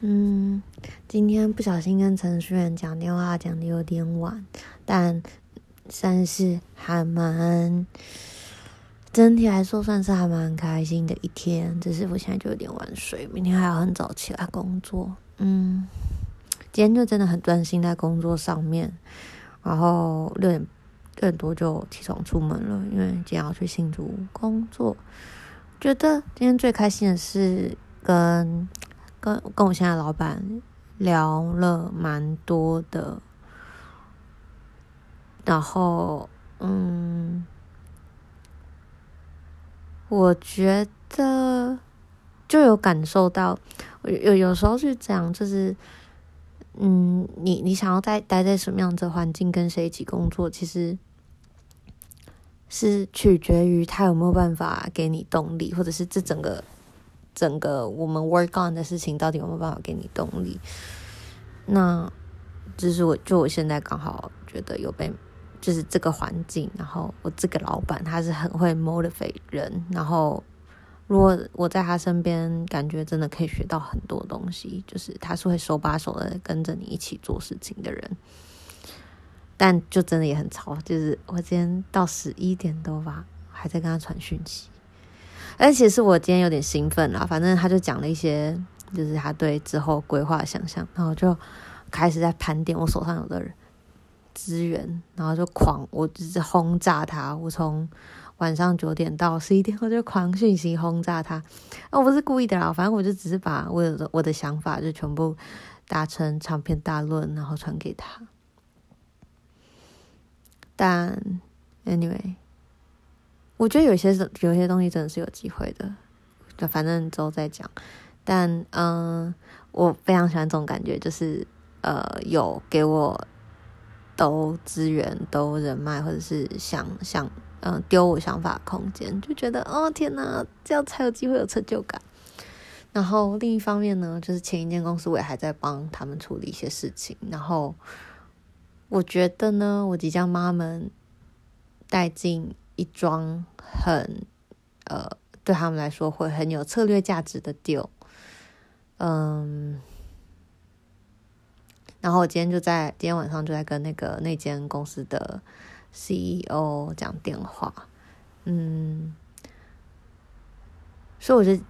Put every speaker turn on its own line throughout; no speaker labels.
嗯，今天不小心跟程序员讲电话讲的有点晚，但算是还蛮整体来说算是还蛮开心的一天。只是我现在就有点晚睡，明天还要很早起来工作。嗯，今天就真的很专心在工作上面，然后六点六点多就起床出门了，因为今天要去新竹工作。觉得今天最开心的是跟跟跟我现在老板聊了蛮多的，然后嗯，我觉得就有感受到，有有时候是这样，就是嗯，你你想要在待在什么样的环境，跟谁一起工作，其实。是取决于他有没有办法给你动力，或者是这整个整个我们 work on 的事情到底有没有办法给你动力。那就是我就我现在刚好觉得有被，就是这个环境，然后我这个老板他是很会 motivate 人，然后如果我在他身边，感觉真的可以学到很多东西，就是他是会手把手的跟着你一起做事情的人。但就真的也很吵，就是我今天到十一点多吧，还在跟他传讯息。而且是我今天有点兴奋啦，反正他就讲了一些，就是他对之后规划想象，然后就开始在盘点我手上有的资源，然后就狂，我就是轰炸他。我从晚上九点到十一点，我就狂讯息轰炸他。我不是故意的啦，反正我就只是把我的我的想法就全部打成长篇大论，然后传给他。但，anyway，我觉得有些是有些东西真的是有机会的，就反正之后再讲。但，嗯，我非常喜欢这种感觉，就是呃，有给我都资源、都人脉，或者是想想嗯丢我想法空间，就觉得哦天哪，这样才有机会有成就感。然后另一方面呢，就是前一间公司我也还在帮他们处理一些事情，然后。我觉得呢，我即将帮他们带进一桩很呃，对他们来说会很有策略价值的 deal。嗯，然后我今天就在今天晚上就在跟那个那间公司的 CEO 讲电话。嗯，所以我就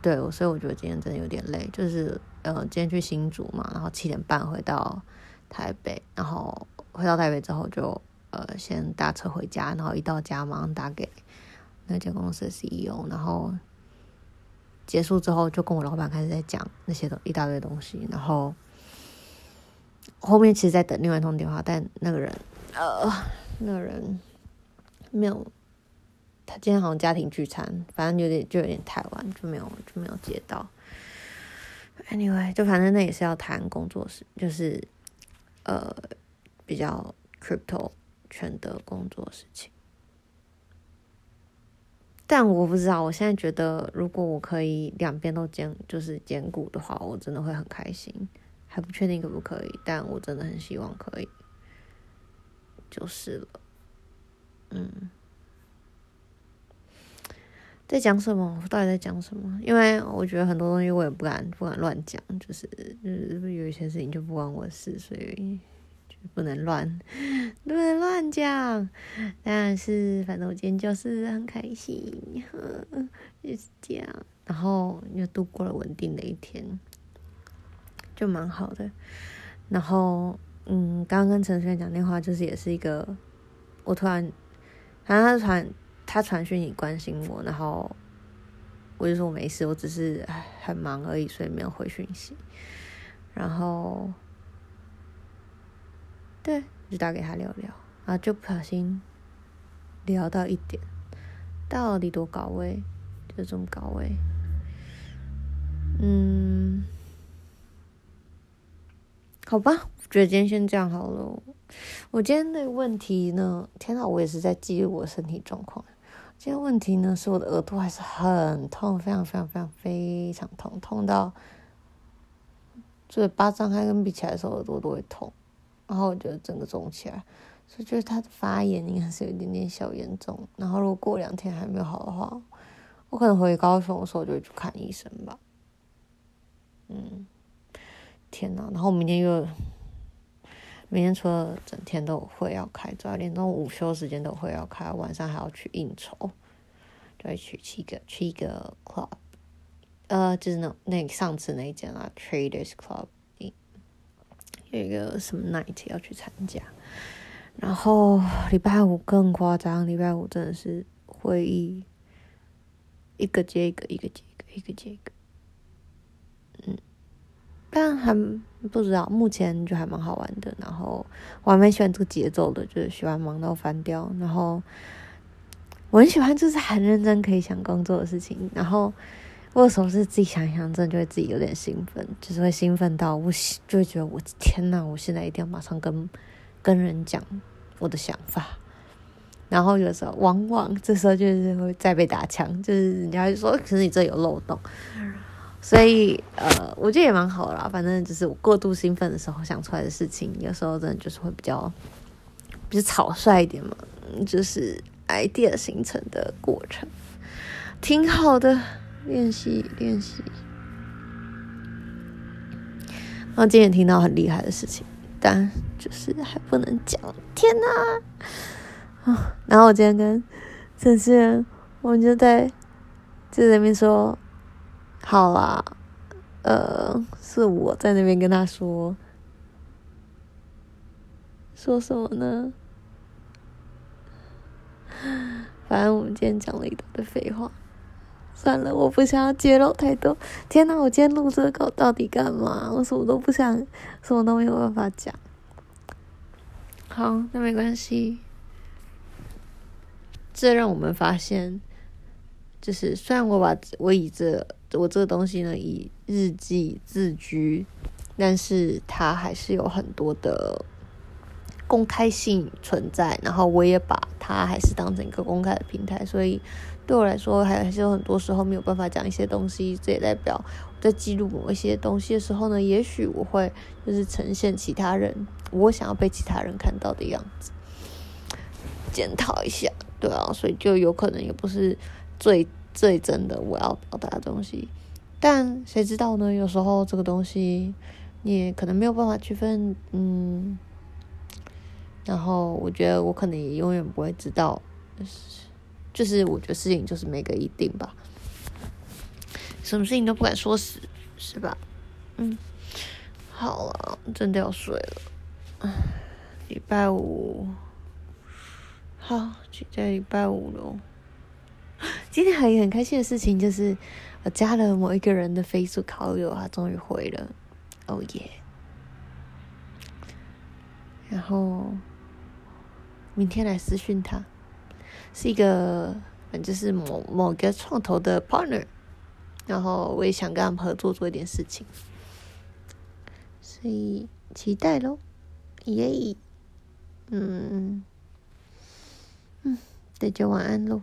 对，所以我觉得今天真的有点累，就是呃，今天去新竹嘛，然后七点半回到。台北，然后回到台北之后就呃先搭车回家，然后一到家马上打给那间公司的 CEO，然后结束之后就跟我老板开始在讲那些的一大堆东西，然后后面其实在等另外一通电话，但那个人呃那个人没有，他今天好像家庭聚餐，反正有点就有点太晚，就没有就没有接到。Anyway，就反正那也是要谈工作室，就是。呃，比较 crypto 全的工作事情，但我不知道。我现在觉得，如果我可以两边都兼，就是兼顾的话，我真的会很开心。还不确定可不可以，但我真的很希望可以，就是了。嗯，在讲什么？我到底在讲什么？因为我觉得很多东西我也不敢不敢乱讲，就是就是有一些事情就不关我的事，所以不能乱不能乱讲。但是反正我今天就是很开心，就是这样，然后又度过了稳定的一天，就蛮好的。然后嗯，刚刚跟陈轩讲电话，就是也是一个我突然，反正他传。他传讯你关心我，然后我就说我没事，我只是很忙而已，所以没有回讯息。然后，对，就打给他聊聊，然后就不小心聊到一点，到底多高位？就这么高位。嗯，好吧，我觉得今天先这样好了。我今天那个问题呢？天哪，我也是在记录我身体状况。今天问题呢，是我的耳朵还是很痛，非常非常非常非常痛，痛到嘴巴张开跟闭起来的时候耳朵都会痛，然后我觉得整个肿起来，所以觉得它的发炎应该是有一点点小严重。然后如果过两天还没有好的话，我可能回高雄的时候就会去看医生吧。嗯，天呐，然后明天又明天除了整天都会要开，主要连那种午休时间都会要开，晚上还要去应酬，就会去七个去一个 club，呃，就是那那上次那一间啊，Traders Club，有一个什么 night 要去参加，然后礼拜五更夸张，礼拜五真的是会议，一个接一个，一个接一个，一个接一个。嗯但还不知道，目前就还蛮好玩的。然后我还蛮喜欢这个节奏的，就是喜欢忙到翻掉。然后我很喜欢，就是很认真可以想工作的事情。然后我有时候是自己想想，真的就会自己有点兴奋，就是会兴奋到我就会觉得我天呐，我现在一定要马上跟跟人讲我的想法。然后有时候往往这时候就是会再被打枪，就是人家就说，可是你这有漏洞。所以，呃，我觉得也蛮好的啦。反正就是我过度兴奋的时候想出来的事情，有时候真的就是会比较，比较草率一点嘛。就是 idea 形成的过程，挺好的，练习练习。然后今天听到很厉害的事情，但就是还不能讲。天哪！啊，然后我今天跟陈思源，我们就在就在那边说。好啦，呃，是我在那边跟他说，说什么呢？反正我们今天讲了一大堆废话，算了，我不想要揭露太多。天呐，我今天录这个到底干嘛？我什么都不想，什么都没有办法讲。好，那没关系，这让我们发现，就是虽然我把我以这。我这个东西呢，以日记自居，但是它还是有很多的公开性存在。然后我也把它还是当成一个公开的平台，所以对我来说，还还是有很多时候没有办法讲一些东西。这也代表我在记录某一些东西的时候呢，也许我会就是呈现其他人我想要被其他人看到的样子，检讨一下，对啊，所以就有可能也不是最。最真的我要表达的东西，但谁知道呢？有时候这个东西你也可能没有办法区分，嗯。然后我觉得我可能也永远不会知道，就是我觉得事情就是没个一定吧，什么事情都不敢说死，是吧？嗯，好了，真的要睡了，礼拜五，好，就在礼拜五喽。今天还有很开心的事情，就是我加了某一个人的 Facebook 好友，他终于回了，哦耶！然后明天来私讯他，是一个反正是某某个创投的 partner，然后我也想跟他们合作做一点事情，所以期待喽，耶！嗯嗯，大家晚安喽。